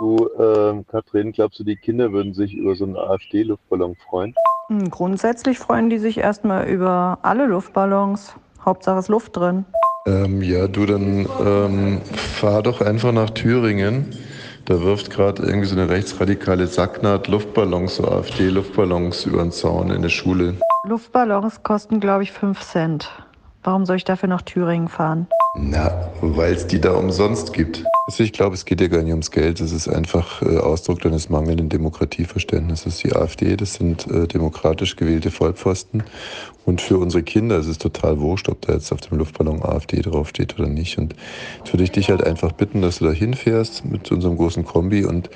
Du, ähm, Katrin, glaubst du, die Kinder würden sich über so einen AfD-Luftballon freuen? Hm, Grundsätzlich freuen die sich erstmal über alle Luftballons. Hauptsache ist Luft drin. Ähm, ja, du, dann ähm, fahr doch einfach nach Thüringen. Da wirft gerade irgendwie so eine rechtsradikale Sacknaht Luftballons, so AfD-Luftballons über den Zaun in der Schule. Luftballons kosten, glaube ich, 5 Cent. Warum soll ich dafür nach Thüringen fahren? Na, weil es die da umsonst gibt. Also ich glaube, es geht ja gar nicht ums Geld. Es ist einfach äh, Ausdruck deines mangelnden Demokratieverständnisses. Die AfD, das sind äh, demokratisch gewählte Vollpfosten. Und für unsere Kinder ist es total wurscht, ob da jetzt auf dem Luftballon AfD draufsteht oder nicht. Und jetzt würde ich dich halt einfach bitten, dass du da hinfährst mit unserem großen Kombi und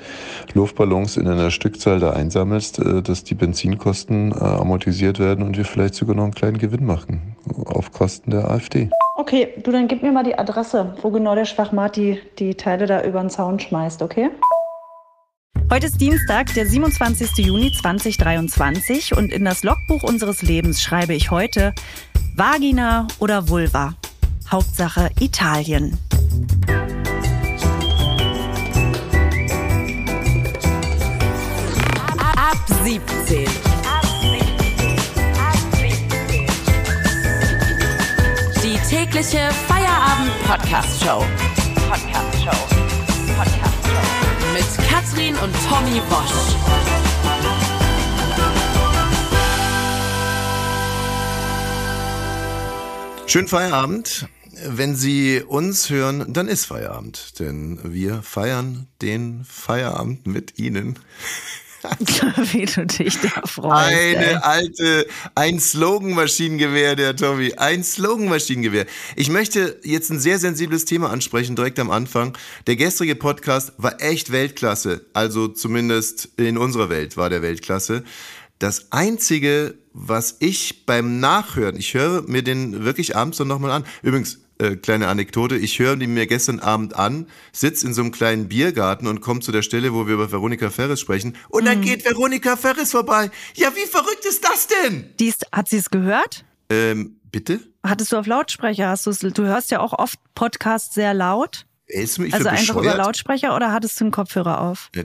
Luftballons in einer Stückzahl da einsammelst, äh, dass die Benzinkosten amortisiert werden und wir vielleicht sogar noch einen kleinen Gewinn machen auf Kosten der AfD. Okay, du, dann gib mir mal die Adresse, wo genau der Schwachmat die, die Teile da über den Zaun schmeißt, okay? Heute ist Dienstag, der 27. Juni 2023 und in das Logbuch unseres Lebens schreibe ich heute Vagina oder Vulva. Hauptsache Italien. Ab 17. tägliche Feierabend-Podcast-Show. Podcast-Show. Podcast-Show. Mit Katrin und Tommy Bosch. Schönen Feierabend. Wenn Sie uns hören, dann ist Feierabend, denn wir feiern den Feierabend mit Ihnen. Wie du dich da freust. Eine ey. alte, ein Slogan-Maschinengewehr, der Tommy. Ein Slogan-Maschinengewehr. Ich möchte jetzt ein sehr sensibles Thema ansprechen, direkt am Anfang. Der gestrige Podcast war echt Weltklasse. Also zumindest in unserer Welt war der Weltklasse. Das einzige, was ich beim Nachhören, ich höre mir den wirklich abends dann nochmal an. Übrigens, äh, kleine Anekdote, ich höre die mir gestern Abend an, sitz in so einem kleinen Biergarten und komme zu der Stelle, wo wir über Veronika Ferris sprechen. Und dann geht Veronika Ferris vorbei. Ja, wie verrückt ist das denn? Die ist, hat sie es gehört? Ähm, bitte? Hattest du auf Lautsprecher? Hast du's, du hörst ja auch oft Podcasts sehr laut. Ist mich also einfach über? Lautsprecher oder hattest du einen Kopfhörer auf? Ja,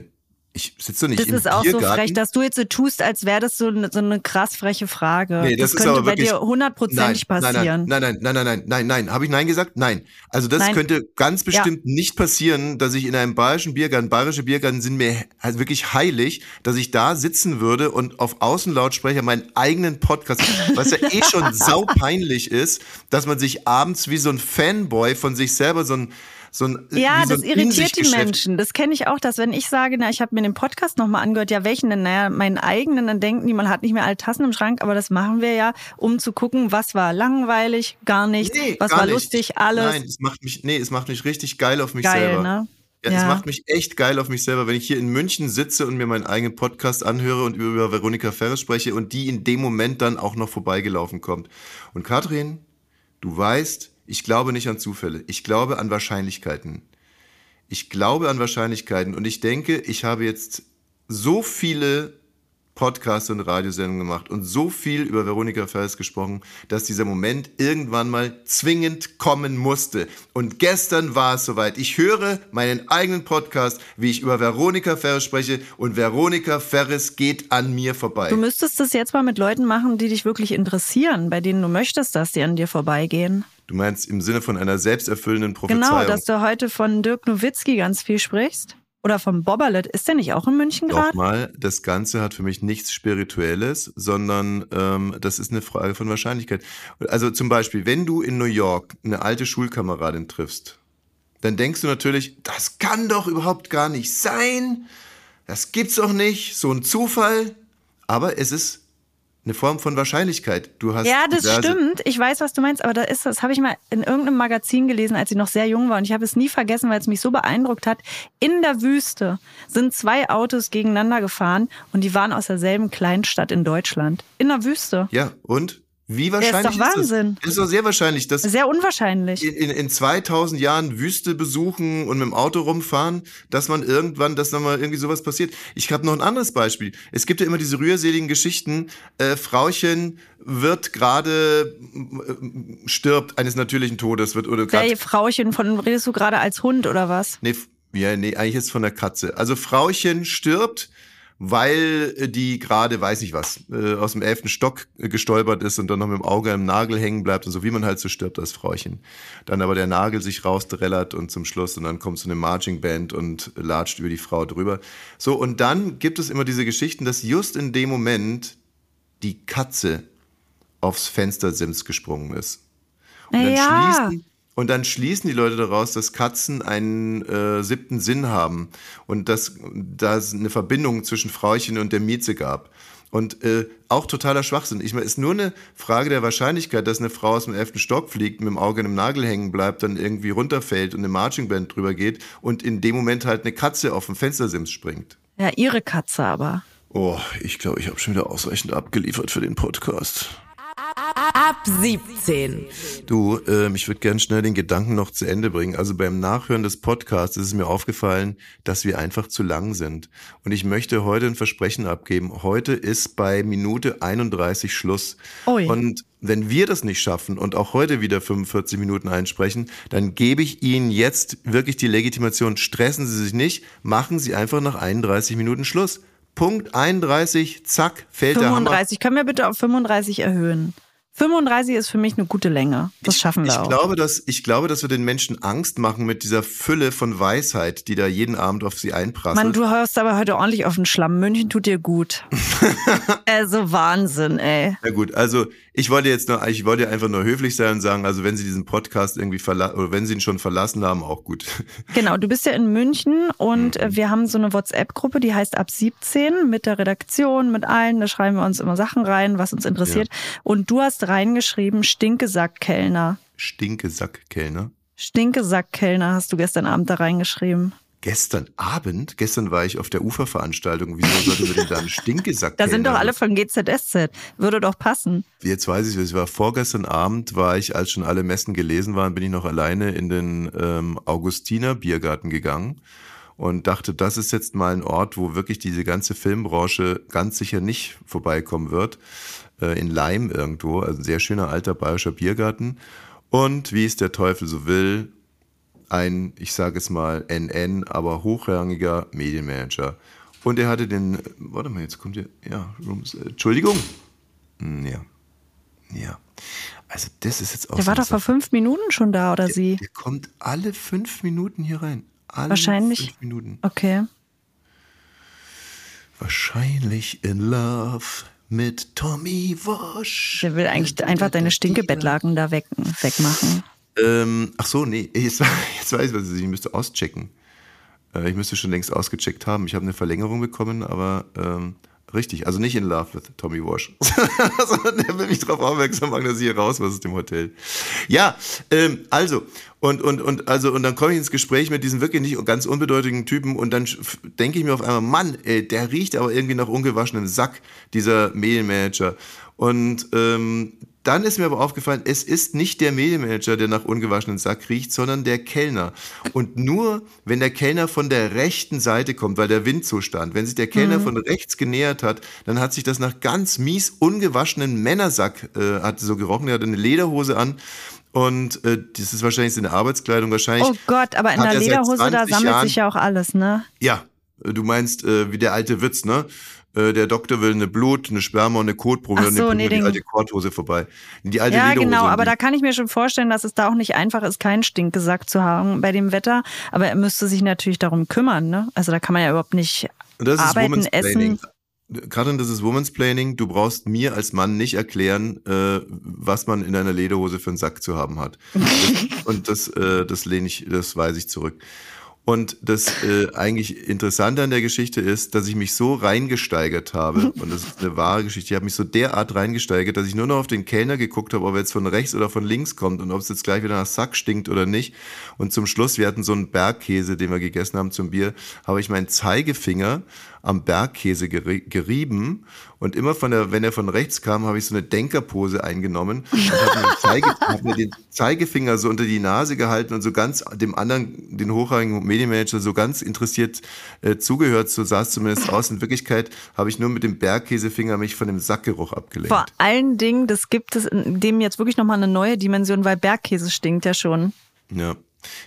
Ich sitze nicht Das im ist auch so Biergarten. frech, dass du jetzt so tust, als wäre das so eine, so eine krass freche Frage. Nee, das ist könnte aber bei wirklich- dir hundertprozentig passieren. Nein, nein, nein, nein, nein, nein, nein, nein. Habe ich nein gesagt? Nein. Also das Nein. könnte ganz bestimmt nicht passieren, dass ich in einem bayerischen Biergarten, bayerische Biergarten sind mir halt wirklich heilig, dass ich da sitzen würde und auf Außenlautsprecher meinen eigenen Podcast, was ja eh schon saupeinlich ist, dass man sich abends wie so ein Fanboy von sich selber so ein so ein, Ja, wie so das irritiert die Menschen. Das kenne ich auch, dass wenn ich sage, na, ich habe mir den Podcast nochmal angehört, ja, welchen denn? Naja, meinen eigenen, dann denken die, man hat nicht mehr alle Tassen im Schrank, aber das machen wir ja, um zu gucken, was war langweilig, gar nichts, Nee, was gar war nicht. lustig, alles. Nein, es macht mich, nee, es macht mich richtig geil auf mich Geil, selber. ne? Ja, Ja. es macht mich echt geil auf mich selber, wenn ich hier in München sitze und mir meinen eigenen Podcast anhöre und über Veronika Ferres spreche und die in dem Moment dann auch noch vorbeigelaufen kommt. Und Katrin, du weißt, ich glaube nicht an Zufälle. Ich glaube an Wahrscheinlichkeiten. Ich glaube an Wahrscheinlichkeiten und ich denke, ich habe jetzt so viele Podcasts und Radiosendungen gemacht und so viel über Veronika Ferres gesprochen, dass dieser Moment irgendwann mal zwingend kommen musste. Und gestern war es soweit. Ich höre meinen eigenen Podcast, wie ich über Veronika Ferres spreche und Veronika Ferres geht an mir vorbei. Du müsstest das jetzt mal mit Leuten machen, die dich wirklich interessieren, bei denen du möchtest, dass die an dir vorbeigehen. Du meinst im Sinne von einer selbsterfüllenden Prophezeiung. Genau, dass du heute von Dirk Nowitzki ganz viel sprichst. Oder vom Bobberlet. Ist der nicht auch in München gerade? Nochmal, das Ganze hat für mich nichts Spirituelles, sondern ähm, das ist eine Frage von Wahrscheinlichkeit. Also zum Beispiel, wenn du in New York eine alte Schulkameradin triffst, dann denkst du natürlich, das kann doch überhaupt gar nicht sein. Das gibt's doch nicht, so ein Zufall. Aber es ist eine Form von Wahrscheinlichkeit. Du hast Ja, das stimmt. Ich weiß, was du meinst, aber da ist das habe ich mal in irgendeinem Magazin gelesen, als ich noch sehr jung war und ich habe es nie vergessen, weil es mich so beeindruckt hat. In der Wüste sind zwei Autos gegeneinander gefahren und die waren aus derselben Kleinstadt in Deutschland. In der Wüste. Ja, und? Wie ist wahrscheinlich doch ist, Wahnsinn. das? Ist doch sehr wahrscheinlich, dass Sehr unwahrscheinlich. in, in, in 2000 Jahren Wüste besuchen und mit dem Auto rumfahren, dass man irgendwann, dass dann mal irgendwie sowas passiert. Ich habe noch ein anderes Beispiel. Es gibt ja immer diese rührseligen Geschichten. Äh, Frauchen wird gerade äh, stirbt eines natürlichen Todes wird oder Der gerade Frauchen von redest du gerade als Hund oder was? nee, Ja, nee, eigentlich ist es von der Katze. Also Frauchen stirbt, weil äh, die gerade, weiß ich was, äh, aus dem elften Stock äh, gestolpert ist und dann noch mit dem Auge im Nagel hängen bleibt und so wie man halt so stirbt als Frauchen. Dann aber der Nagel sich rausdrellert und zum Schluss und dann kommt so eine Marching Band und latscht über die Frau drüber. So, und dann gibt es immer diese Geschichten, dass just in dem Moment die Katze aufs Fenstersims gesprungen ist. Und dann Ja. schließen und dann schließen die Leute daraus, dass Katzen einen äh, siebten Sinn haben und dass da es eine Verbindung zwischen Frauchen und der Mieze gab. Und äh, auch totaler Schwachsinn. Ich meine, es ist nur eine Frage der Wahrscheinlichkeit, dass eine Frau aus dem elften Stock fliegt, mit dem Auge in einem Nagel hängen bleibt, dann irgendwie runterfällt und eine Marching Band drüber geht und in dem Moment halt eine Katze auf dem Fenstersims springt. Ja, ihre Katze aber. Oh, ich glaube, ich habe schon wieder ausreichend abgeliefert für den Podcast. Ab 17. Du, ähm, ich würde gern schnell den Gedanken noch zu Ende bringen. Also beim Nachhören des Podcasts ist es mir aufgefallen, dass wir einfach zu lang sind. Und ich möchte heute ein Versprechen abgeben. Heute ist bei Minute 31 Schluss. Ui. Und wenn wir das nicht schaffen und auch heute wieder 45 Minuten einsprechen, dann gebe ich Ihnen jetzt wirklich die Legitimation. Stressen Sie sich nicht, machen Sie einfach nach 31 Minuten Schluss. Punkt 31, zack, fällt der Hammer. 35. Können wir bitte auf 35 erhöhen? 35 ist für mich eine gute Länge. Das schaffen wir ich auch. Glaube, dass, ich glaube, dass wir den Menschen Angst machen mit dieser Fülle von Weisheit, die da jeden Abend auf sie einprasselt. Mann, du hörst aber heute ordentlich auf den Schlamm. München tut dir gut. also Wahnsinn, ey. Na gut, also ich wollte jetzt noch, ich wollte einfach nur höflich sein und sagen, also wenn Sie diesen Podcast irgendwie verlassen, oder wenn Sie ihn schon verlassen haben, auch gut. Genau, du bist ja in München und Mhm. äh, wir haben so eine WhatsApp-Gruppe, die heißt ab 17 mit der Redaktion, mit allen. Da schreiben wir uns immer Sachen rein, was uns interessiert. Und du hast reingeschrieben, Stinkesack-Kellner. Stinkesack-Kellner. Stinkesack-Kellner hast du gestern Abend da reingeschrieben. Gestern Abend, gestern war ich auf der Uferveranstaltung. Wieso sollten wir denn da einen Stinkesack Da sind doch alle von GZSZ. Würde doch passen. Jetzt weiß ich, es war vorgestern Abend, war ich, als schon alle Messen gelesen waren, bin ich noch alleine in den ähm, Augustiner Biergarten gegangen und dachte, das ist jetzt mal ein Ort, wo wirklich diese ganze Filmbranche ganz sicher nicht vorbeikommen wird. Äh, in Leim irgendwo, also ein sehr schöner alter bayerischer Biergarten. Und wie es der Teufel so will, ein, ich sage es mal, NN, aber hochrangiger Medienmanager. Und er hatte den, warte mal, jetzt kommt hier, ja, Rooms, äh, Entschuldigung. Hm, Ja. Ja. Also das ist jetzt auch Der so war doch vor fünf Minuten schon da, oder sie? Der kommt alle fünf Minuten hier rein. Alle Wahrscheinlich. fünf Minuten. Okay. Wahrscheinlich in love mit Tommy Walsh. Der will eigentlich einfach deine Stinkebettlaken da weg, wegmachen. Ähm, ach so, nee, jetzt, jetzt weiß ich, was es ist. Ich müsste auschecken. Äh, ich müsste schon längst ausgecheckt haben. Ich habe eine Verlängerung bekommen, aber ähm, richtig. Also nicht in Love with Tommy Walsh. Sondern der will mich darauf aufmerksam machen, dass ich hier raus muss aus dem Hotel. Ja, ähm, also, und, und, und, also, und dann komme ich ins Gespräch mit diesem wirklich nicht ganz unbedeutenden Typen und dann denke ich mir auf einmal, Mann, ey, der riecht aber irgendwie nach ungewaschenem Sack, dieser Medienmanager. Und ähm, dann ist mir aber aufgefallen, es ist nicht der Medienmanager, der nach ungewaschenen Sack riecht, sondern der Kellner. Und nur, wenn der Kellner von der rechten Seite kommt, weil der Wind so stand, wenn sich der Kellner von rechts genähert hat, dann hat sich das nach ganz mies ungewaschenen Männersack, äh, hat so gerochen, er hatte eine Lederhose an. Und äh, das ist wahrscheinlich seine Arbeitskleidung, wahrscheinlich. Oh Gott, aber in der er Lederhose, da 20 sammelt Jahren- sich ja auch alles, ne? Ja, äh, du meinst äh, wie der alte Witz, ne? Äh, Der Doktor will eine Blut, eine Sperma und eine Kotprobe, dann so, nimmt nee, die alte Korthose vorbei. Die alte Ja, genau, und aber da kann ich mir schon vorstellen, dass es da auch nicht einfach ist, keinen Stinkgesack zu haben bei dem Wetter. Aber er müsste sich natürlich darum kümmern, ne? Also da kann man ja überhaupt nicht Und das ist arbeiten, Woman's Planning. essen. Karin, das ist Woman's Planning. Du brauchst mir als Mann nicht erklären, äh, was man in einer Lederhose für einen Sack zu haben hat. Und das, äh, das lehne ich, das weise ich zurück. Und das äh, eigentlich Interessante an der Geschichte ist, dass ich mich so reingesteigert habe, und das ist eine wahre Geschichte, ich habe mich so derart reingesteigert, dass ich nur noch auf den Kellner geguckt habe, ob er jetzt von rechts oder von links kommt und ob es jetzt gleich wieder nach Sack stinkt oder nicht. Und zum Schluss, wir hatten so einen Bergkäse, den wir gegessen haben zum Bier, habe ich meinen Zeigefinger am Bergkäse geri gerieben und immer von der, wenn er von rechts kam, habe ich so eine Denkerpose eingenommen und habe mir, den Zeige, hab mir den Zeigefinger so unter die Nase gehalten und so ganz dem anderen, den hochrangigen Medienmanager, so ganz interessiert äh, zugehört, so sah es zumindest aus. In Wirklichkeit habe ich nur mit dem Bergkäsefinger mich von dem Sackgeruch abgelenkt. Vor allen Dingen, das gibt es in dem jetzt wirklich nochmal eine neue Dimension, weil Bergkäse stinkt ja schon. Ja.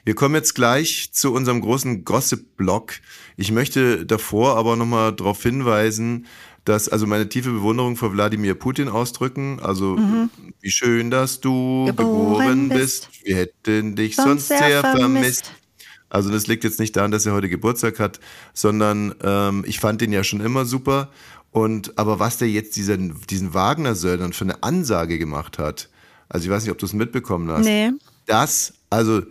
Wir kommen jetzt gleich zu unserem großen Gossip-Blog. Ich möchte davor aber nochmal darauf hinweisen, dass also meine tiefe Bewunderung vor Wladimir Putin ausdrücken. Also wie schön, dass du geboren, Geboren bist. bist. Wir hätten dich Sonst sonst sehr sehr vermisst. vermisst. Also das liegt jetzt nicht daran, dass er heute Geburtstag hat, sondern ähm, ich fand den ja schon immer super. Und aber was der jetzt diesen, diesen Wagner-Söldnern für eine Ansage gemacht hat, also ich weiß nicht, ob du es mitbekommen hast. Nee. Das, also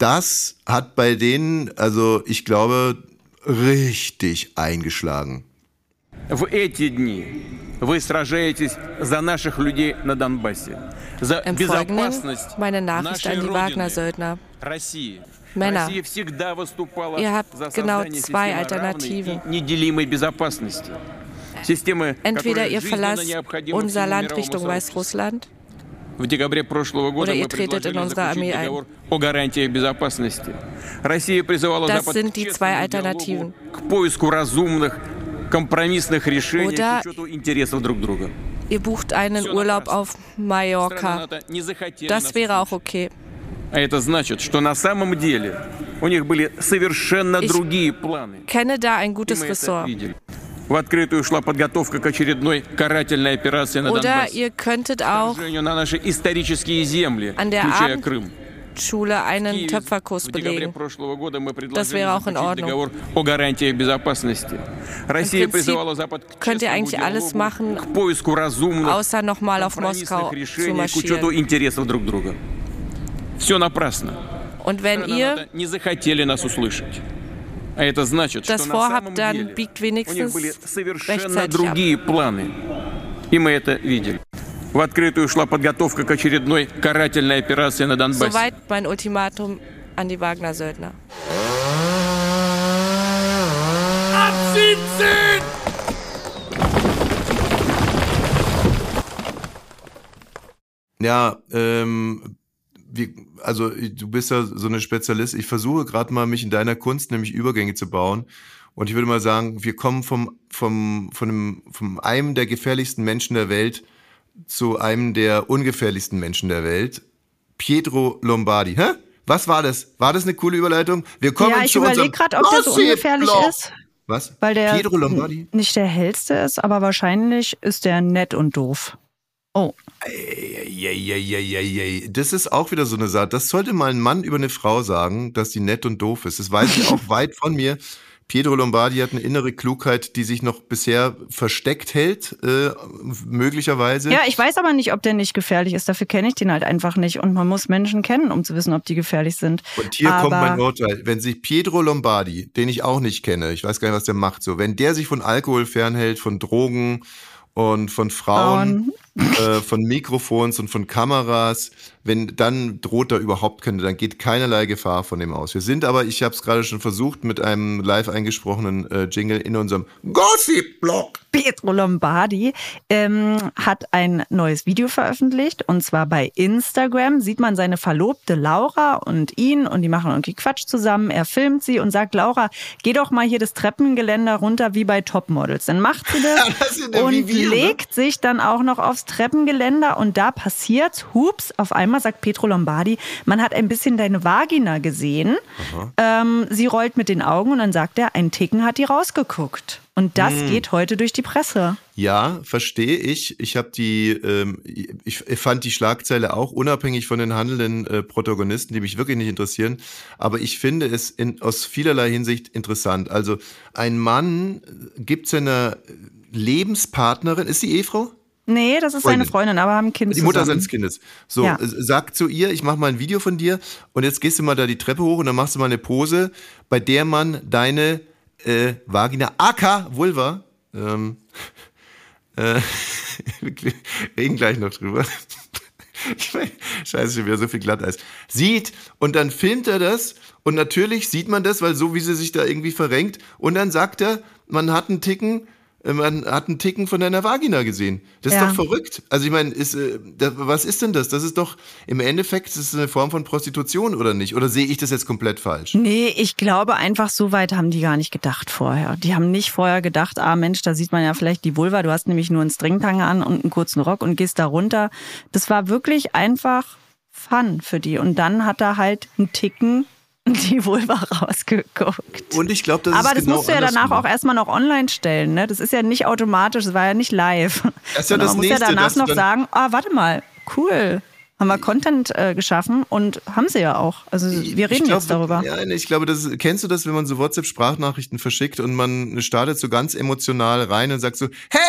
das hat bei denen, also ich glaube, richtig eingeschlagen. В эти дни вы сражаетесь за наших людей на Донбассе, за Im Folgenden безопасность meine Nachricht нашей an die Родины, Wagner-Söldner. России. Männer, Россия всегда выступала ihr habt за genau создание zwei системы Alternativen. равной и неделимой безопасности. Системы, entweder которая ihr жизненно verlasst необходима unser всему Land мировому Richtung сообществу. Weißrussland В декабре прошлого года мы предложили заключить ein. договор о гарантиях безопасности. Россия призывала Запад к честному к поиску разумных, компромиссных решений с учетом интересов друг друга. ihr bucht einen Urlaub auf Mallorca. Das wäre auch okay. А это значит, что на самом деле у них были совершенно Ich другие планы. Kenne da ein gutes Ressort. В открытую шла подготовка к очередной карательной операции на Донбасс. Сражению на наши исторические земли, включая Крым. Schule einen Töpferkurs belegen. Das wäre auch in Ordnung. Im Prinzip könnt ihr eigentlich alles machen, außer nochmal auf Moskau zu marschieren. Und wenn ihr а это значит, das что на самом деле biegt у них были совершенно ab. другие планы. И мы это видели. В открытую шла подготовка к очередной карательной операции на Донбассе. Soweit mein Ultimatum an die Wagner-Söldner. Ja, ähm, wie, also du bist ja so eine Spezialist. Ich versuche gerade mal, mich in deiner Kunst nämlich Übergänge zu bauen. Und ich würde mal sagen, wir kommen vom, vom, von einem, vom einem der gefährlichsten Menschen der Welt zu einem der ungefährlichsten Menschen der Welt. Pietro Lombardi. Hä? Was war das? War das eine coole Überleitung? Wir kommen Ja, ich überlege gerade, ob der so ungefährlich ist. Was? Weil der Pietro Lombardi? nicht der hellste ist, aber wahrscheinlich ist der nett und doof. Oh, Eieieiei. Das ist auch wieder so eine Sache. Das sollte mal ein Mann über eine Frau sagen, dass die nett und doof ist. Das weiß ich auch weit von mir. Pietro Lombardi hat eine innere Klugheit, die sich noch bisher versteckt hält, äh, möglicherweise. Ja, ich weiß aber nicht, ob der nicht gefährlich ist. Dafür kenne ich den halt einfach nicht. Und man muss Menschen kennen, um zu wissen, ob die gefährlich sind. Und hier aber kommt mein Urteil. Wenn sich Pietro Lombardi, den ich auch nicht kenne, ich weiß gar nicht, was der macht, so, wenn der sich von Alkohol fernhält, von Drogen und von Frauen, äh, von Mikrofons und von Kameras, wenn dann droht da überhaupt keine, dann geht keinerlei Gefahr von dem aus. Wir sind aber, ich habe es gerade schon versucht, mit einem live eingesprochenen äh, Jingle in unserem Gossip-Blog. Pietro Lombardi ähm, hat ein neues Video veröffentlicht und zwar bei Instagram sieht man seine Verlobte Laura und ihn und die machen irgendwie Quatsch zusammen. Er filmt sie und sagt, Laura, geh doch mal hier das Treppengeländer runter wie bei Topmodels. Dann macht sie das, Ja, das und wir, ne? legt sich dann auch noch aufs Treppengeländer und da passiert's, hups, auf einmal sagt Pietro Lombardi, man hat ein bisschen deine Vagina gesehen. Ähm, sie rollt mit den Augen und dann sagt er, ein Ticken hat die rausgeguckt. Und das Hm. geht heute durch die Presse. Ja, verstehe ich. Ich habe die, ähm, ich fand die Schlagzeile auch unabhängig von den handelnden äh, Protagonisten, die mich wirklich nicht interessieren. Aber ich finde es in, aus vielerlei Hinsicht interessant. Also ein Mann gibt seiner Lebenspartnerin, ist sie Ehefrau? Nee, das ist seine Freundin. Freundin, aber haben ein Kind Die Mutter seines Kindes. So, Ja. sagt zu ihr, ich mache mal ein Video von dir und jetzt gehst du mal da die Treppe hoch und dann machst du mal eine Pose, bei der man deine äh, Vagina, aka Vulva, ähm, äh, wir reden gleich noch drüber. Ich mein, scheiße, schon wieder so viel Glatteis. Sieht und dann filmt er das und natürlich sieht man das, weil so wie sie sich da irgendwie verrenkt und dann sagt er, man hat einen Ticken, man hat einen Ticken von deiner Vagina gesehen. Das ist Ja. doch verrückt. Also ich meine, ist, äh, da, was ist denn das? Das ist doch im Endeffekt das ist eine Form von Prostitution oder nicht? Oder sehe ich das jetzt komplett falsch? Nee, ich glaube einfach, so weit haben die gar nicht gedacht vorher. Die haben nicht vorher gedacht, ah Mensch, da sieht man ja vielleicht die Vulva, du hast nämlich nur einen Stringtanga an und einen kurzen Rock und gehst da runter. Das war wirklich einfach Fun für die. Und dann hat er halt einen Ticken die Vulva rausgeguckt. Und ich glaube, das Aber ist das genau musst du ja danach andersrum. auch erstmal noch online stellen. Ne? Das ist ja nicht automatisch, das war ja nicht live. Das ist ja das man muss Nächste, ja danach noch sagen, ah, warte mal, cool. Haben wir Content äh, geschaffen und haben sie ja auch. Also wir reden glaub, jetzt darüber. Ja, ich glaube, das ist- kennst du das, wenn man so WhatsApp-Sprachnachrichten verschickt und man startet so ganz emotional rein und sagt so, hey,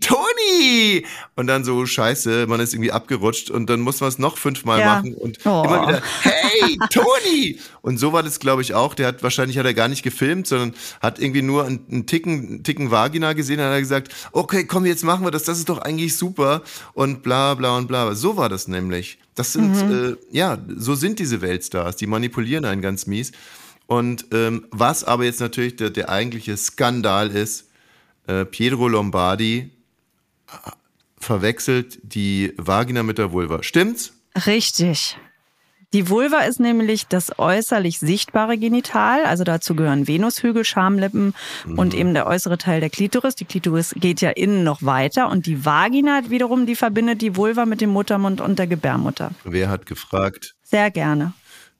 Toni! Und dann so, scheiße, man ist irgendwie abgerutscht und dann muss man es noch fünfmal Ja. machen und Oh. immer wieder, hey, Toni! Und so war das, glaube ich, auch. Der hat wahrscheinlich hat er gar nicht gefilmt, sondern hat irgendwie nur einen, einen Ticken, einen Ticken Vagina gesehen und hat er gesagt, okay, komm, jetzt machen wir das, das ist doch eigentlich super und bla bla und bla. So war das nämlich. Das sind, äh, ja, so sind diese Weltstars, die manipulieren einen ganz mies. Und ähm, was aber jetzt natürlich der, der eigentliche Skandal ist, äh, Pietro Lombardi äh, verwechselt die Vagina mit der Vulva. Stimmt's? Richtig. Die Vulva ist nämlich das äußerlich sichtbare Genital, also dazu gehören Venushügel, Schamlippen und eben der äußere Teil der Klitoris. Die Klitoris geht ja innen noch weiter und die Vagina wiederum, die verbindet die Vulva mit dem Muttermund und der Gebärmutter. Wer hat gefragt? Sehr gerne.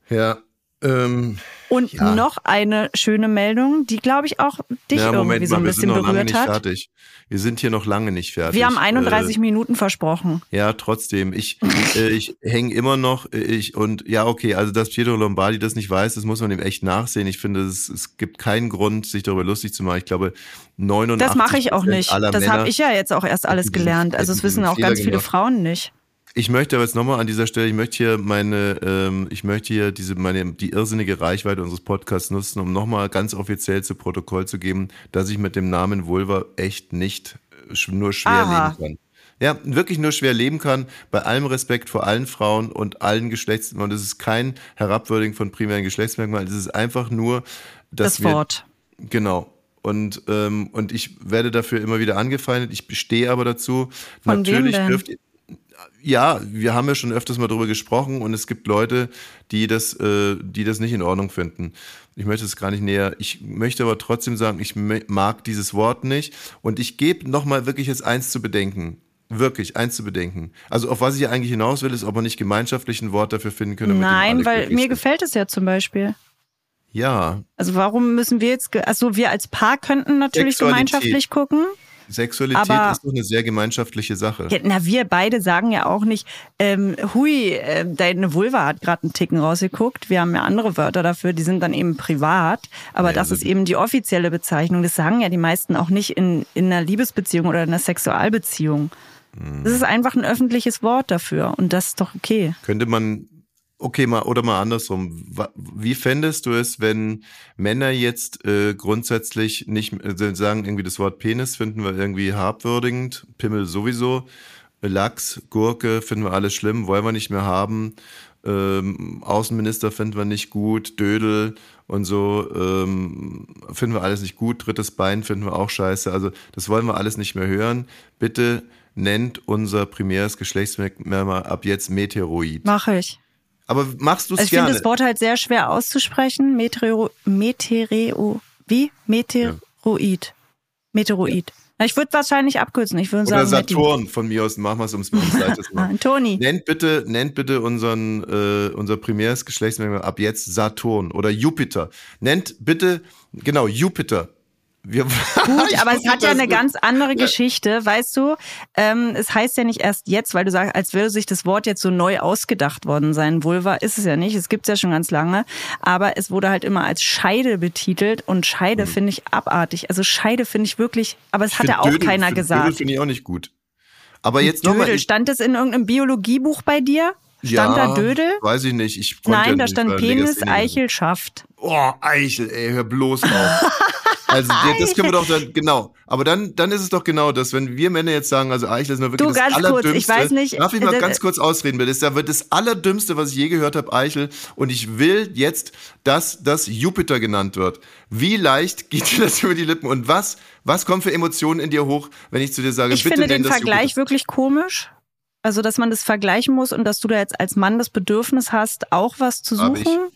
Ja, ähm, Und Ja. noch eine schöne Meldung, die glaube ich auch dich ja, irgendwie Moment so mal, ein wir sind bisschen noch lange berührt nicht hat. fertig. Wir sind hier noch lange nicht fertig. Wir haben 31 Äh, Minuten versprochen. Ja, trotzdem. Ich, äh, ich hänge immer noch. äh, Ich und ja, okay. Also dass Pietro Lombardi das nicht weiß, das muss man ihm echt nachsehen. Ich finde, es, es gibt keinen Grund, sich darüber lustig zu machen. Ich glaube, 89 Das mache ich auch nicht. Das habe ich ja jetzt auch erst alles gelernt. Also es wissen auch ganz viele gemacht. Frauen nicht. Ich möchte aber jetzt nochmal an dieser Stelle, ich möchte hier meine, ähm, ich möchte hier diese, meine, die irrsinnige Reichweite unseres Podcasts nutzen, um nochmal ganz offiziell zu Protokoll zu geben, dass ich mit dem Namen Vulva echt nicht äh, nur schwer Aha. leben kann. Ja, wirklich nur schwer leben kann, bei allem Respekt vor allen Frauen und allen Geschlechtsmerkmalen. Und es ist kein Herabwürdigen von primären Geschlechtsmerkmalen, es ist einfach nur, dass Das wir, Wort. Genau. Und, ähm, und ich werde dafür immer wieder angefeindet. Ich bestehe aber dazu. Von wem Natürlich dürft ihr. Ja, wir haben ja schon öfters mal darüber gesprochen und es gibt Leute, die das, äh, die das nicht in Ordnung finden. Ich möchte es gar nicht näher. Ich möchte aber trotzdem sagen, ich mag dieses Wort nicht und ich gebe nochmal wirklich jetzt eins zu bedenken. Wirklich, eins zu bedenken. Also auf was ich eigentlich hinaus will, ist, ob man nicht gemeinschaftlich ein Wort dafür finden könnte. Nein, weil mir sind. gefällt es ja zum Beispiel. Ja, Also warum müssen wir jetzt, also wir als Paar könnten natürlich Sexualität. gemeinschaftlich gucken. Sexualität Aber- ist doch eine sehr gemeinschaftliche Sache. Ja, na, wir beide sagen ja auch nicht, ähm, hui, äh, deine Vulva hat gerade einen Ticken rausgeguckt. Wir haben ja andere Wörter dafür, die sind dann eben privat. Aber Ja, das das- ist eben die offizielle Bezeichnung. Das sagen ja die meisten auch nicht in, in einer Liebesbeziehung oder in einer Sexualbeziehung. Hm. Das ist einfach ein öffentliches Wort dafür und das ist doch okay. Könnte man, okay, mal oder mal andersrum. Wie fändest du es, wenn Männer jetzt äh, grundsätzlich nicht äh, sagen, irgendwie das Wort Penis finden wir irgendwie herabwürdigend, Pimmel sowieso, Lachs, Gurke finden wir alles schlimm, wollen wir nicht mehr haben, ähm, Außenminister finden wir nicht gut, Dödel und so ähm, finden wir alles nicht gut, drittes Bein finden wir auch scheiße, also das wollen wir alles nicht mehr hören. Bitte nennt unser primäres Geschlechtsmerkmal ab jetzt Meteoroid. Mache ich. Aber machst du es Also ich finde gerne? das Wort halt sehr schwer auszusprechen. Meteoro, Meteoreo, wie? Meteoroid. Meteoroid. Na, ich würde wahrscheinlich abkürzen. Ich würde sagen. Saturn von mir aus, machen wir es ums Ah. Toni. Nennt bitte, nennt bitte unseren, äh, unser primäres Geschlechtsmerkmal ab jetzt Saturn oder Jupiter. Nennt bitte, genau, Jupiter. Wir, Gut, aber es hat ja eine ganz andere Geschichte, weißt du. Ähm, es heißt ja nicht erst jetzt, weil du sagst, als würde sich das Wort jetzt so neu ausgedacht worden sein. Vulva ist es ja nicht, es gibt's ja schon ganz lange. Aber es wurde halt immer als Scheide betitelt und Scheide finde ich abartig. Also Scheide finde ich wirklich, aber es Ich hat ja auch Dödel- keiner find Dödel gesagt. finde ich auch nicht gut. Aber jetzt nochmal. Dödel, stand es in irgendeinem Biologiebuch bei dir? Stand da Dödel? Weiß ich nicht. Ich konnte ja Nein, da nicht, stand Penis, Legasthenie- Eichelschaft. Oh, Eichel, ey, hör bloß auf. Also das können wir doch dann, genau. Aber dann, dann ist es doch genau das, wenn wir Männer jetzt sagen, also Eichel ist nur wirklich Du, das ganz kurz, Allerdümmste. ich weiß nicht, Darf ich mal äh, ganz kurz ausreden, bitte? Das wird das Allerdümmste, was ich je gehört habe, Eichel. Und ich will jetzt, dass das Jupiter genannt wird. Wie leicht geht dir das über die Lippen? Und was, was kommt für Emotionen in dir hoch, wenn ich zu dir sage, Ich bitte finde den Vergleich Jupiter? wirklich komisch. Also, dass man das vergleichen muss und dass du da jetzt als Mann das Bedürfnis hast, auch was zu suchen.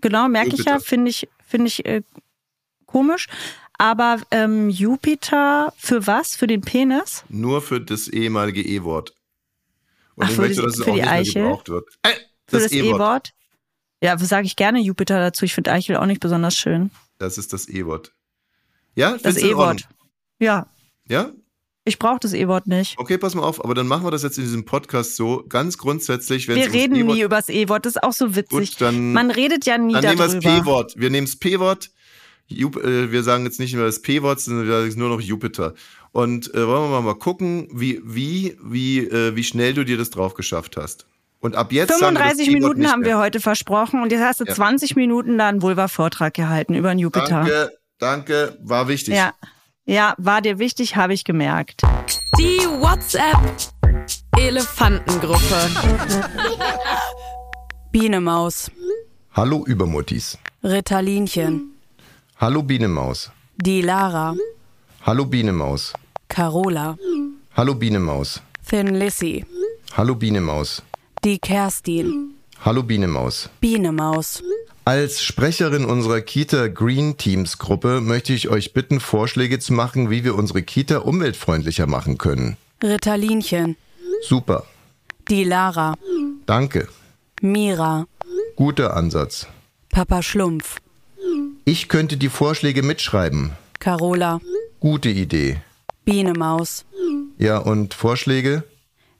Genau, merke ich ja, finde ich, finde ich äh, komisch. Aber ähm, Jupiter für was? Für den Penis? Nur für das ehemalige E-Wort. Und Ach, ich für möchte, die- dass es für auch nicht mehr Eichel? gebraucht wird. Äh, Für das das E-Wort. Ja, sage ich gerne Jupiter dazu. Ich finde Eichel auch nicht besonders schön. Das ist das E-Wort. Ja, Das E-Wort. Ja, Ja? ich brauche das E-Wort nicht. Okay, pass mal auf, aber dann machen wir das jetzt in diesem Podcast so, ganz grundsätzlich, wenn Wir reden E-Wort nie über das E-Wort. Das ist auch so witzig. Gut, dann, Man redet ja nie dann nehmen wir das darüber. P-Wort. Wir nehmen das P-Wort. Jup- äh, Wir sagen jetzt nicht mehr das P-Wort, sondern wir sagen nur noch Jupiter. Und äh, wollen wir mal gucken, wie, wie, wie, äh, wie schnell du dir das drauf geschafft hast. Und ab jetzt sagen wir das 35 P-Wort Minuten haben wir heute versprochen und jetzt hast du Ja. 20 Minuten da einen Vulva-Vortrag gehalten über den Jupiter. Danke, danke, war wichtig. Ja. ja, war dir wichtig, habe ich gemerkt. Die WhatsApp Elefantengruppe. Bienemaus, Hallo Übermuttis. Ritalinchen, Hallo Bienemaus. die Lara, Hallo Bienemaus. Carola, Hallo Bienemaus. Thin Lissy, Hallo Bienemaus. die Kerstin, Hallo Bienemaus. Bienemaus, Als Sprecherin unserer Kita Green Teams Gruppe möchte ich euch bitten, Vorschläge zu machen, wie wir unsere Kita umweltfreundlicher machen können. Ritalinchen, Super. die Lara, Danke. Mira, Guter Ansatz. Papa Schlumpf, Ich könnte die Vorschläge mitschreiben. Carola, Gute Idee. Bienemaus, Ja, und Vorschläge?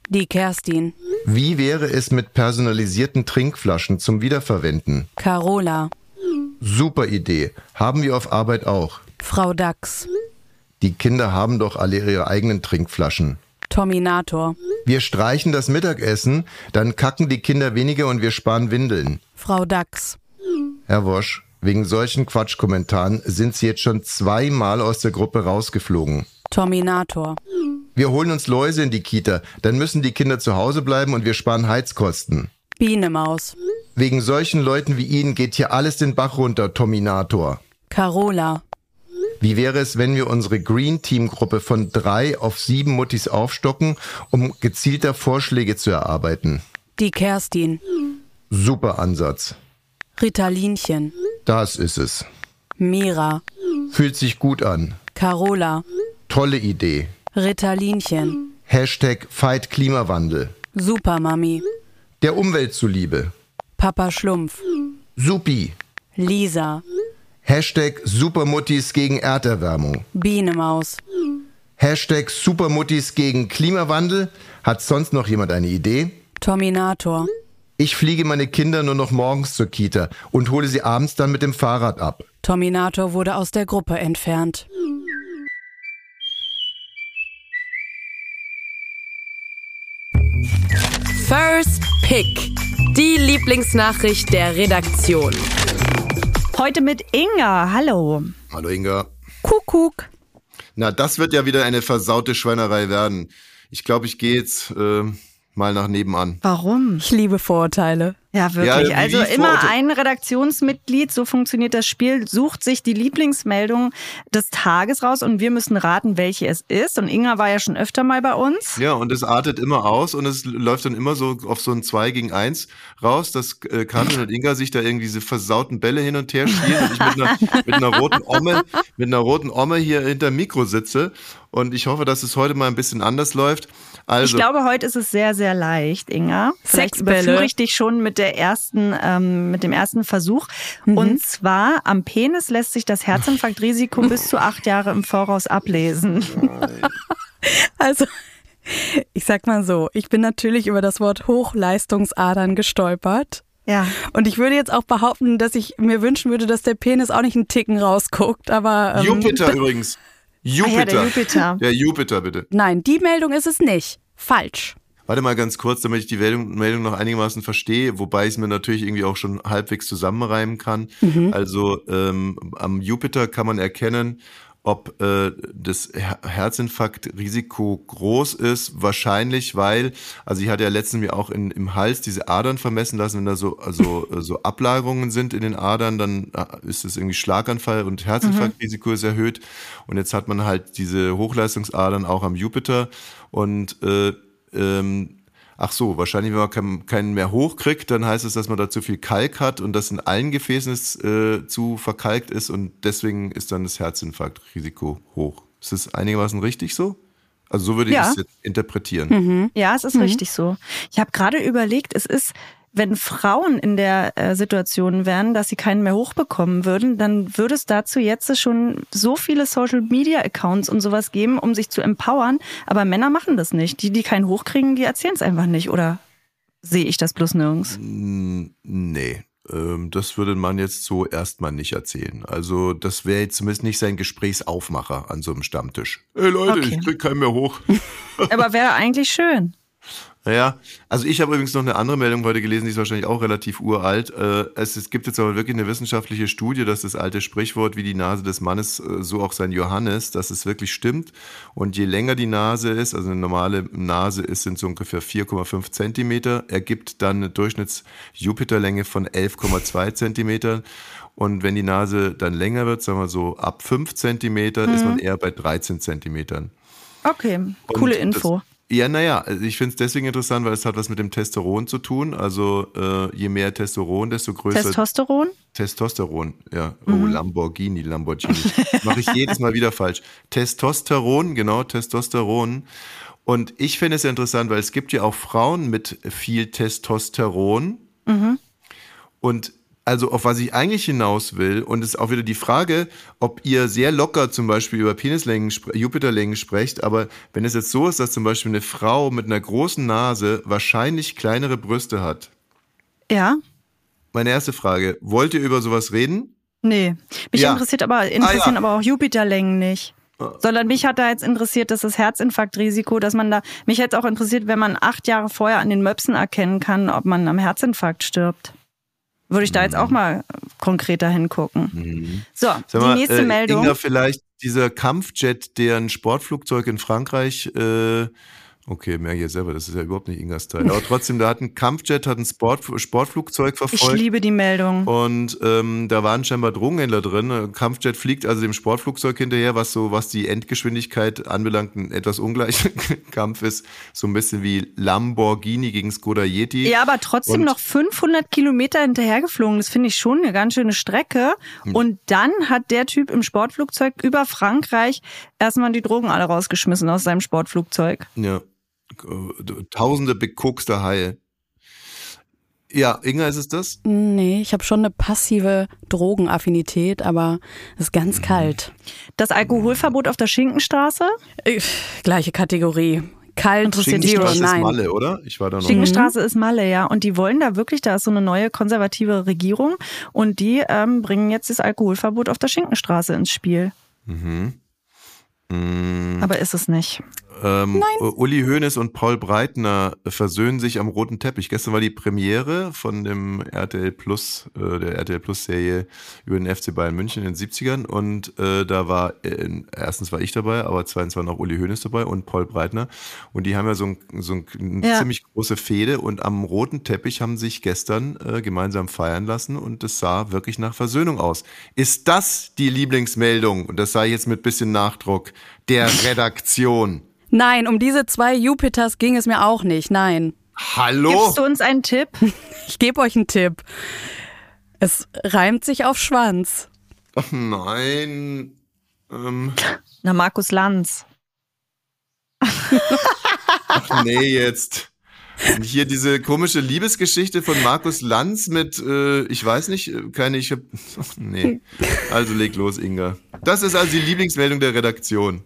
die Kerstin, Wie wäre es mit personalisierten Trinkflaschen zum Wiederverwenden? Carola, Super Idee. Haben wir auf Arbeit auch. Frau Dachs, Die Kinder haben doch alle ihre eigenen Trinkflaschen. Tominator, Wir streichen das Mittagessen, dann kacken die Kinder weniger und wir sparen Windeln. Frau Dachs, Herr Wosch, wegen solchen Quatschkommentaren sind Sie jetzt schon zweimal aus der Gruppe rausgeflogen. Tominator, Wir holen uns Läuse in die Kita, dann müssen die Kinder zu Hause bleiben und wir sparen Heizkosten. Bienemaus, Wegen solchen Leuten wie Ihnen geht hier alles den Bach runter, Tominator. Carola, Wie wäre es, wenn wir unsere Green Team Gruppe von drei auf sieben Muttis aufstocken, um gezielter Vorschläge zu erarbeiten? die Kerstin, Super Ansatz. Ritalinchen, Das ist es. Mira, Fühlt sich gut an. Carola, Tolle Idee. Ritalinchen, Hashtag Fight Klimawandel. Supermami, Der Umwelt zuliebe. Papa Schlumpf, Supi. Lisa, Hashtag Supermuttis gegen Erderwärmung. Bienemaus, Hashtag Supermuttis gegen Klimawandel. Hat sonst noch jemand eine Idee? Tominator, Ich fliege meine Kinder nur noch morgens zur Kita und hole sie abends dann mit dem Fahrrad ab. Tominator wurde aus der Gruppe entfernt. First Pick. Die Lieblingsnachricht der Redaktion. Heute mit Inga. Hallo. Hallo Inga. Kuckuck. Na, das wird ja wieder eine versaute Schweinerei werden. Ich glaube, ich gehe jetzt äh, mal nach nebenan. Warum? Ich liebe Vorurteile. Ja, wirklich. Ja, also immer ein Redaktionsmitglied, so funktioniert das Spiel, sucht sich die Lieblingsmeldung des Tages raus und wir müssen raten, welche es ist. Und Inga war ja schon öfter mal bei uns. Ja, und es artet immer aus und es läuft dann immer so auf so ein 2 gegen 1 raus, dass äh, Karin und Inga sich da irgendwie diese versauten Bälle hin und her spielen und ich mit einer, mit einer roten Omme, mit einer roten Omme hier hinterm Mikro sitze. Und ich hoffe, dass es heute mal ein bisschen anders läuft. Also, Ich glaube, heute ist es sehr, sehr leicht, Inga. Vielleicht Sexbälle. überführe ich dich schon mit der ersten, ähm, mit dem ersten Versuch. Mhm. Und zwar am Penis lässt sich das Herzinfarktrisiko bis zu acht Jahre im Voraus ablesen. Also, ich sag mal so, ich bin natürlich über das Wort Hochleistungsadern gestolpert. Ja. Und ich würde jetzt auch behaupten, dass ich mir wünschen würde, dass der Penis auch nicht einen Ticken rausguckt, aber. Ähm, Jupiter übrigens. Jupiter. Ah ja, der Jupiter. Der Jupiter, bitte. Nein, die Meldung ist es nicht. Falsch. Warte mal ganz kurz, damit ich die Meldung, Meldung noch einigermaßen verstehe, wobei ich es mir natürlich irgendwie auch schon halbwegs zusammenreimen kann. Also ähm, am Jupiter kann man erkennen, ob äh, das Her Herzinfarktrisiko groß ist. Wahrscheinlich, weil, also ich hatte ja letztens mir auch in, im Hals diese Adern vermessen lassen, wenn da so, also, äh, so Ablagerungen sind in den Adern, dann äh, ist es irgendwie Schlaganfall und Herzinfarktrisiko ist erhöht. Und jetzt hat man halt diese Hochleistungsadern auch am Jupiter und äh, ähm, ach so, wahrscheinlich, wenn man keinen, mehr hochkriegt, dann heißt es, dass man da zu viel Kalk hat und das in allen Gefäßen ist, äh, zu verkalkt ist und deswegen ist dann das Herzinfarktrisiko hoch. Ist das einigermaßen richtig so? Also so würde ich Ja. es jetzt interpretieren. Mhm. Ja, es ist richtig so. Ich habe gerade überlegt, es ist, wenn Frauen in der äh, Situation wären, dass sie keinen mehr hochbekommen würden, dann würde es dazu jetzt schon so viele Social Media Accounts und sowas geben, um sich zu empowern. Aber Männer machen das nicht. Die, die keinen hochkriegen, die erzählen es einfach nicht. Oder sehe ich das bloß nirgends? Nee, ähm, das würde man jetzt so erstmal nicht erzählen. Also das wäre jetzt zumindest nicht sein Gesprächsaufmacher an so einem Stammtisch. Ey Leute, Okay. ich krieg keinen mehr hoch. Aber wäre eigentlich schön. Naja, also ich habe übrigens noch eine andere Meldung heute gelesen, die ist wahrscheinlich auch relativ uralt. Äh, Es, es gibt jetzt aber wirklich eine wissenschaftliche Studie, dass das alte Sprichwort, wie die Nase des Mannes, äh, so auch sein Johannes, dass es wirklich stimmt. Und je länger die Nase ist, also eine normale Nase ist, sind so ungefähr 4,5 Zentimeter, ergibt dann eine Durchschnitts-Jupiterlänge von 11,2 Zentimetern. Und wenn die Nase dann länger wird, sagen wir so ab 5 Zentimeter, ist man eher bei 13 Zentimetern. Okay, coole Info. Ja, naja, also ich finde es deswegen interessant, weil es hat was mit dem Testosteron zu tun. Also äh, je mehr Testosteron, desto größer Testosteron? Testosteron. Ja, oh, Lamborghini, Lamborghini. Mache ich jedes Mal wieder falsch. Testosteron, genau, Testosteron. Und ich finde es interessant, weil es gibt ja auch Frauen mit viel Testosteron. Und also auf was ich eigentlich hinaus will, und es ist auch wieder die Frage, ob ihr sehr locker zum Beispiel über Penislängen, Jupiterlängen sprecht, aber wenn es jetzt so ist, dass zum Beispiel eine Frau mit einer großen Nase wahrscheinlich kleinere Brüste hat. Ja? Meine erste Frage, wollt ihr über sowas reden? Nee. Mich Ja. interessiert aber, interessieren Ah, ja. aber auch Jupiterlängen nicht. Sondern mich hat da jetzt interessiert, dass das Herzinfarktrisiko, dass man da, mich hätte auch interessiert, wenn man acht Jahre vorher an den Möpsen erkennen kann, ob man am Herzinfarkt stirbt. Würde ich da jetzt auch mal konkreter hingucken. So, Sag die mal, nächste äh, Meldung. Inga, vielleicht dieser Kampfjet, der ein Sportflugzeug in Frankreich, äh, okay, merke ich jetzt selber, das ist ja überhaupt nicht Ingas Teil, aber trotzdem, da hat ein Kampfjet, hat ein Sport, Sportflugzeug Ich verfolgt. liebe die Meldung. Und ähm, da waren scheinbar Drogenhändler drin. Ein Kampfjet fliegt also dem Sportflugzeug hinterher, was so, was die Endgeschwindigkeit anbelangt, ein etwas ungleicher Kampf ist. So ein bisschen wie Lamborghini gegen Skoda Yeti. Ja, aber trotzdem Und- noch 500 Kilometer hinterhergeflogen. Das finde ich schon eine ganz schöne Strecke. Hm. Und dann hat der Typ im Sportflugzeug über Frankreich erstmal die Drogen alle rausgeschmissen aus seinem Sportflugzeug. Ja. Tausende bekokster Haie. Ja, Inga, ist es das? Nee, ich habe schon eine passive Drogenaffinität, aber es ist Mhm. ganz kalt. Das Alkoholverbot auf der Schinkenstraße? Äh, Gleiche Kategorie. Kalt, Interessiert Zero, Schinkenstraße ist nein. Malle, oder? Ich war da noch. Schinkenstraße ist Malle, ja. Und die wollen da wirklich, da ist so eine neue konservative Regierung und die ähm, bringen jetzt das Alkoholverbot auf der Schinkenstraße ins Spiel. Mhm. Mm, Aber ist es nicht. Ähm, Uli Hoeneß und Paul Breitner versöhnen sich am roten Teppich. Gestern war die Premiere von dem RTL Plus, äh, der RTL Plus Serie über den FC Bayern München in den 70ern und äh, da war, äh, erstens war ich dabei, aber zweitens war noch Uli Hoeneß dabei und Paul Breitner und die haben ja so, ein, so ein, eine Ja. ziemlich große Fehde und am roten Teppich haben sich gestern äh, gemeinsam feiern lassen und es sah wirklich nach Versöhnung aus. Ist das die Lieblingsmeldung, und das sage ich jetzt mit bisschen Nachdruck, der Redaktion? Nein, um diese zwei Jupiters ging es mir auch nicht. Nein. Hallo? Gibst du uns einen Tipp? Ich gebe euch einen Tipp. Es reimt sich auf Schwanz. Ach nein. Ähm, Na, Markus Lanz. ach nee, jetzt. Und hier diese komische Liebesgeschichte von Markus Lanz mit, äh, ich weiß nicht, äh, keine, ich hab, ach nee. Also leg los, Inga. Das ist also die Lieblingsmeldung der Redaktion.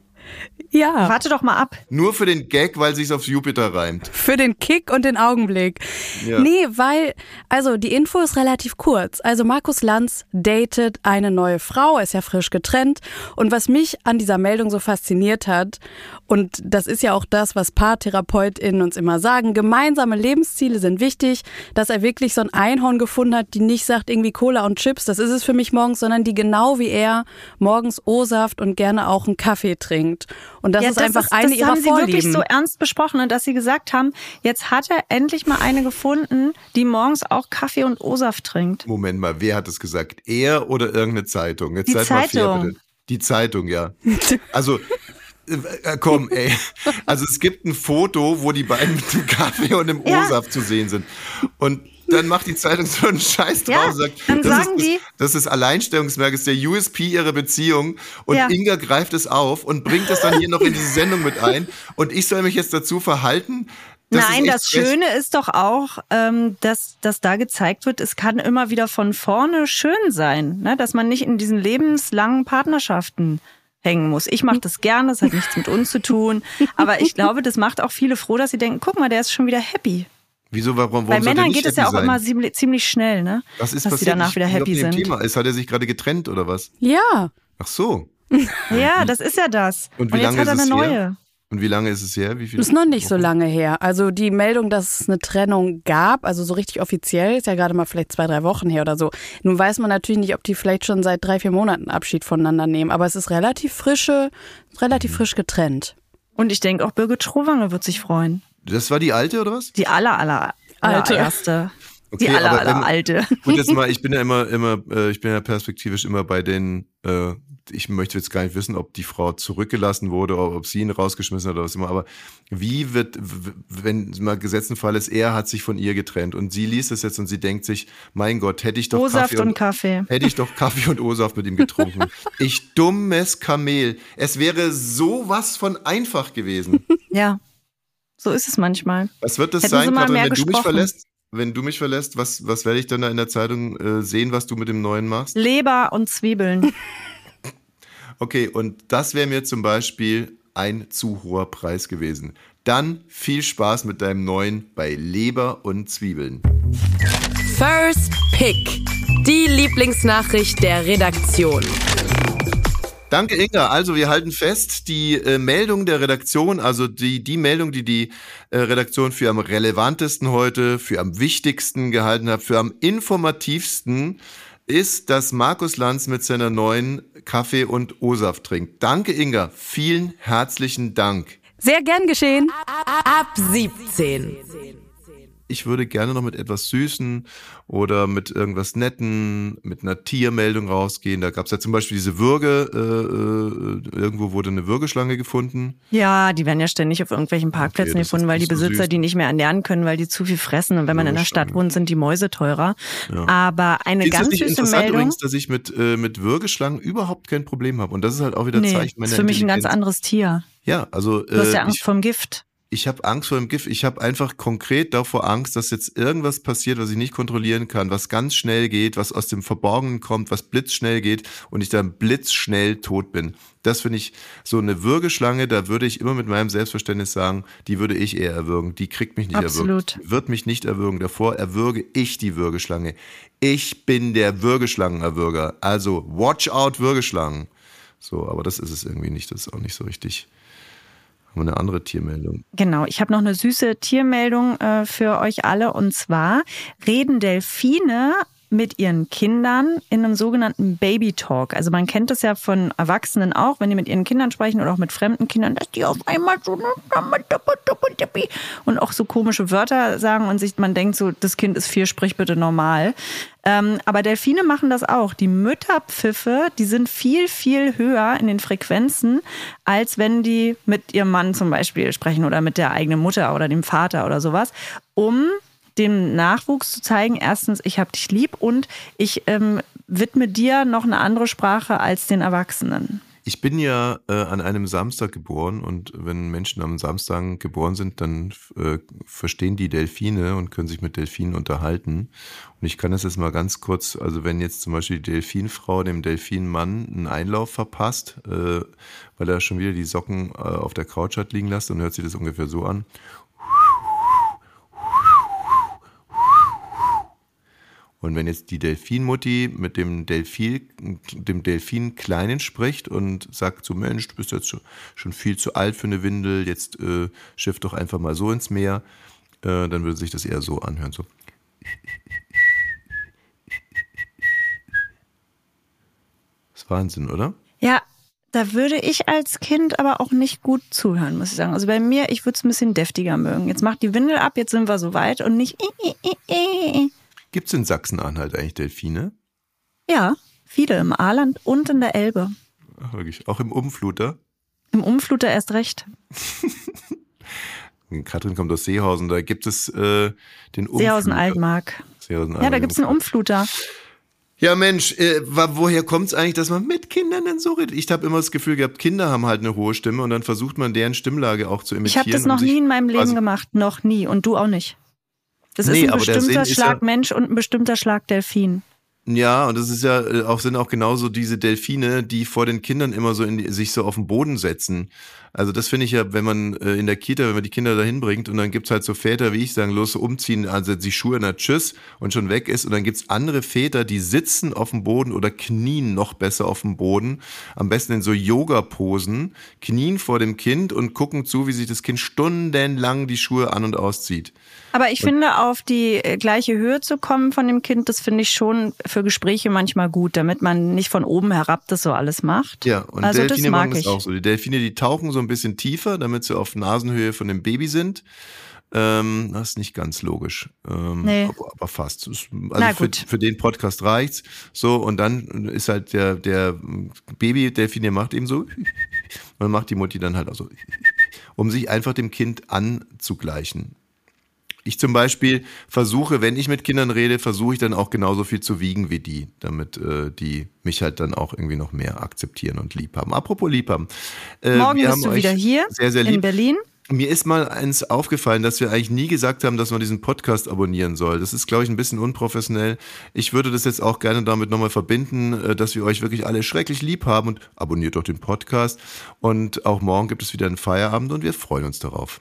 Ja. Warte doch mal ab. Nur für den Gag, weil sich's auf Jupiter reimt. Für den Kick und den Augenblick. Ja. Nee, weil, also die Info ist relativ kurz. Also Markus Lanz datet eine neue Frau, ist ja frisch getrennt. Und was mich an dieser Meldung so fasziniert hat, und das ist ja auch das, was PaartherapeutInnen uns immer sagen, gemeinsame Lebensziele sind wichtig, dass er wirklich so ein Einhorn gefunden hat, die nicht sagt irgendwie Cola und Chips, das ist es für mich morgens, sondern die genau wie er morgens O-Saft und gerne auch einen Kaffee trinkt. Und das Ja, ist einfach eine das ihrer haben sie wirklich so ernst besprochen, ne, dass sie gesagt haben, jetzt hat er endlich mal eine gefunden, die morgens auch Kaffee und O-Saft trinkt. Moment mal, wer hat es gesagt? Er oder irgendeine Zeitung? Jetzt Die seid mal fair, Zeitung. bitte. Die Zeitung, ja. Also, äh, äh, komm, ey. Also es gibt ein Foto, wo die beiden mit dem Kaffee und dem Ja. O-Saft zu sehen sind. Und dann macht die Zeitung so einen Scheiß drauf Ja, und sagt, dann das, sagen ist die- das, das ist Alleinstellungsmerk, das ist der USP ihrer Beziehung. Und Ja. Inga greift es auf und bringt es dann hier noch in diese Sendung mit ein. Und ich soll mich jetzt dazu verhalten. Das Nein, das frech. Schöne ist doch auch, ähm, dass, dass da gezeigt wird, es kann immer wieder von vorne schön sein, ne? dass man nicht in diesen lebenslangen Partnerschaften hängen muss. Ich mache das gerne, das hat nichts mit uns zu tun. Aber ich glaube, das macht auch viele froh, dass sie denken, guck mal, der ist schon wieder happy. Wieso, warum, warum Bei Männern geht es ja auch sein? immer ziemlich, ziemlich schnell, ne? Was ist dass passiert? sie danach Ich wieder happy nicht im sind. Thema. Ist, hat er sich gerade getrennt oder was? Ja. Ach so. Ja, das ist ja das. Und wie jetzt lange hat er ist eine es neue. her? Und wie lange ist es her? Wie viel? Ist noch nicht so lange her. Also die Meldung, dass es eine Trennung gab, also so richtig offiziell, ist ja gerade mal vielleicht zwei, drei Wochen her oder so. Nun weiß man natürlich nicht, ob die vielleicht schon seit drei, vier Monaten Abschied voneinander nehmen, aber es ist relativ frische, relativ frisch getrennt. Und ich denke, auch Birgit Schrowange wird sich freuen. Das war die alte oder was? Die aller, aller, Alte. allererste. Okay, die aller, aber aller alte. Gut, jetzt mal, ich bin ja immer, immer, äh, ich bin ja perspektivisch immer bei den, äh, ich möchte jetzt gar nicht wissen, ob die Frau zurückgelassen wurde, oder ob sie ihn rausgeschmissen hat oder was immer, aber wie wird, wenn mal gesetzten Fall ist, er hat sich von ihr getrennt und sie liest es jetzt und sie denkt sich, mein Gott, hätte ich doch O-Saft Kaffee und Kaffee. Hätte ich doch Kaffee und O-Saft mit ihm getrunken. Ich dummes Kamel. Es wäre sowas von einfach gewesen. Ja, so ist es manchmal. Was wird das Hätten sein, Katrin, wenn du mich gesprochen. verlässt? Wenn du mich verlässt, was, was werde ich dann da in der Zeitung äh, sehen, was du mit dem Neuen machst? Leber und Zwiebeln. Okay, und das wäre mir zum Beispiel ein zu hoher Preis gewesen. Dann viel Spaß mit deinem Neuen bei Leber und Zwiebeln. First Pick. Die Lieblingsnachricht der Redaktion. Danke, Inga. Also wir halten fest, die äh, Meldung der Redaktion, also die, die Meldung, die die äh, Redaktion für am relevantesten heute, für am wichtigsten gehalten hat, für am informativsten, ist, dass Markus Lanz mit seiner neuen Kaffee und O-Saft trinkt. Danke, Inga. Vielen herzlichen Dank. Sehr gern geschehen. Ab 17. Ich würde gerne noch mit etwas Süßen oder mit irgendwas Netten, mit einer Tiermeldung rausgehen. Da gab es ja zum Beispiel diese Würge, äh, äh, irgendwo wurde eine Würgeschlange gefunden. Ja, die werden ja ständig auf irgendwelchen Parkplätzen Okay, das gefunden, weil die so Besitzer süß. die nicht mehr ernähren können, weil die zu viel fressen. Und wenn man in der Stadt wohnt, sind die Mäuse teurer. Aber eine Ist das ganz nicht süße interessant Meldung. übrigens, dass ich mit, äh, mit Würgeschlangen überhaupt kein Problem habe. Und das ist halt auch wieder Nee, Zeichen meiner ist für mich ein ganz anderes Tier. Ja, also Du hast ja äh, Angst ich, vorm Gift. Ich habe Angst vor dem Gift. Ich habe einfach konkret davor Angst, dass jetzt irgendwas passiert, was ich nicht kontrollieren kann, was ganz schnell geht, was aus dem Verborgenen kommt, was blitzschnell geht und ich dann blitzschnell tot bin. Das finde ich so eine Würgeschlange, da würde ich immer mit meinem Selbstverständnis sagen, die würde ich eher erwürgen. Die kriegt mich nicht Absolut. erwürgt. Wird mich nicht erwürgen. Davor erwürge ich die Würgeschlange. Ich bin der Würgeschlangenerwürger. Also watch out Würgeschlangen. So, aber das ist es irgendwie nicht. Das ist auch nicht so richtig. Haben wir eine andere Tiermeldung. Genau, ich habe noch eine süße Tiermeldung äh, für euch alle. Und zwar reden Delfine mit ihren Kindern in einem sogenannten Baby Talk. Also man kennt das ja von Erwachsenen auch, wenn die mit ihren Kindern sprechen oder auch mit fremden Kindern, dass die auf einmal so und auch so komische Wörter sagen und sich man denkt so, das Kind ist vier, sprich bitte normal. Ähm, aber Delfine machen das auch. Die Mütterpfiffe, die sind viel, viel höher in den Frequenzen, als wenn die mit ihrem Mann zum Beispiel sprechen oder mit der eigenen Mutter oder dem Vater oder sowas, um dem Nachwuchs zu zeigen, erstens, ich habe dich lieb und ich ähm, widme dir noch eine andere Sprache als den Erwachsenen. Ich bin ja äh, an einem Samstag geboren und wenn Menschen am Samstag geboren sind, dann äh, verstehen die Delfine und können sich mit Delfinen unterhalten. Und ich kann das jetzt mal ganz kurz, also wenn jetzt zum Beispiel die Delfinfrau dem Delfinmann einen Einlauf verpasst, äh, weil er schon wieder die Socken äh, auf der Couch hat liegen lassen, dann hört sich das ungefähr so an. Und wenn jetzt die Delfinmutti mit dem Delfin, dem Delfin Kleinen spricht und sagt so, Mensch, du bist jetzt schon, schon viel zu alt für eine Windel, jetzt äh, schiff doch einfach mal so ins Meer, äh, dann würde sich das eher so anhören. So. Das ist Wahnsinn, oder? Ja, da würde ich als Kind aber auch nicht gut zuhören, muss ich sagen. Also bei mir, ich würde es ein bisschen deftiger mögen. Jetzt macht die Windel ab, jetzt sind wir so weit und nicht. Gibt es in Sachsen-Anhalt eigentlich Delfine? Ja, viele im Aarland und in der Elbe. Ach, wirklich. Auch im Umfluter? Im Umfluter erst recht. Katrin kommt aus Seehausen, da gibt es äh, den Umfluter. Seehausen Altmark. Serieneimer Ja, da gibt's einen Umfluter. Ja, Mensch, äh, woher kommt's eigentlich, dass man mit Kindern denn so redet? Ich habe immer das Gefühl gehabt, Kinder haben halt eine hohe Stimme und dann versucht man deren Stimmlage auch zu Ich imitieren. habe das noch nie in meinem Leben quasi- gemacht. Noch nie. Und du auch nicht. Das Nee, ist ein bestimmter ist ja- Schlag Mensch und ein bestimmter Schlag Delfin. Ja, und das ist ja äh, auch sind auch genauso diese Delfine, die vor den Kindern immer so in sich so auf den Boden setzen. Also das finde ich ja, wenn man äh, in der Kita, wenn man die Kinder dahin bringt und dann gibt's halt so Väter, wie ich sagen, los umziehen, also die Schuhe, na tschüss und schon weg ist und dann gibt's andere Väter, die sitzen auf dem Boden oder knien noch besser auf dem Boden, am besten in so Yoga-Posen, knien vor dem Kind und gucken zu, wie sich das Kind stundenlang die Schuhe an und auszieht. Aber ich finde, auf die äh, gleiche Höhe zu kommen von dem Kind, das finde ich schon für Gespräche manchmal gut, damit man nicht von oben herab das so alles macht. Ja, und also Delfine machen das auch so. Die Delfine, die tauchen so ein bisschen tiefer, damit sie auf Nasenhöhe von dem Baby sind. Ähm, das ist nicht ganz logisch. Ähm, Nee. aber, aber fast. Also für, für den Podcast reicht's. So, und dann ist halt der, der Baby-Delfin, der macht eben so. Und dann macht die Mutti dann halt auch so. Um sich einfach dem Kind anzugleichen. Ich zum Beispiel versuche, wenn ich mit Kindern rede, versuche ich dann auch genauso viel zu wiegen wie die, damit äh, die mich halt dann auch irgendwie noch mehr akzeptieren und lieb haben. Apropos lieb haben. Äh, Morgen bist haben du wieder hier Sehr, sehr in. Berlin. Mir ist mal eins aufgefallen, dass wir eigentlich nie gesagt haben, dass man diesen Podcast abonnieren soll. Das ist, glaube ich, ein bisschen unprofessionell. Ich würde das jetzt auch gerne damit nochmal verbinden, äh, dass wir euch wirklich alle schrecklich lieb haben und abonniert doch den Podcast. Und auch morgen gibt es wieder einen Feierabend und wir freuen uns darauf.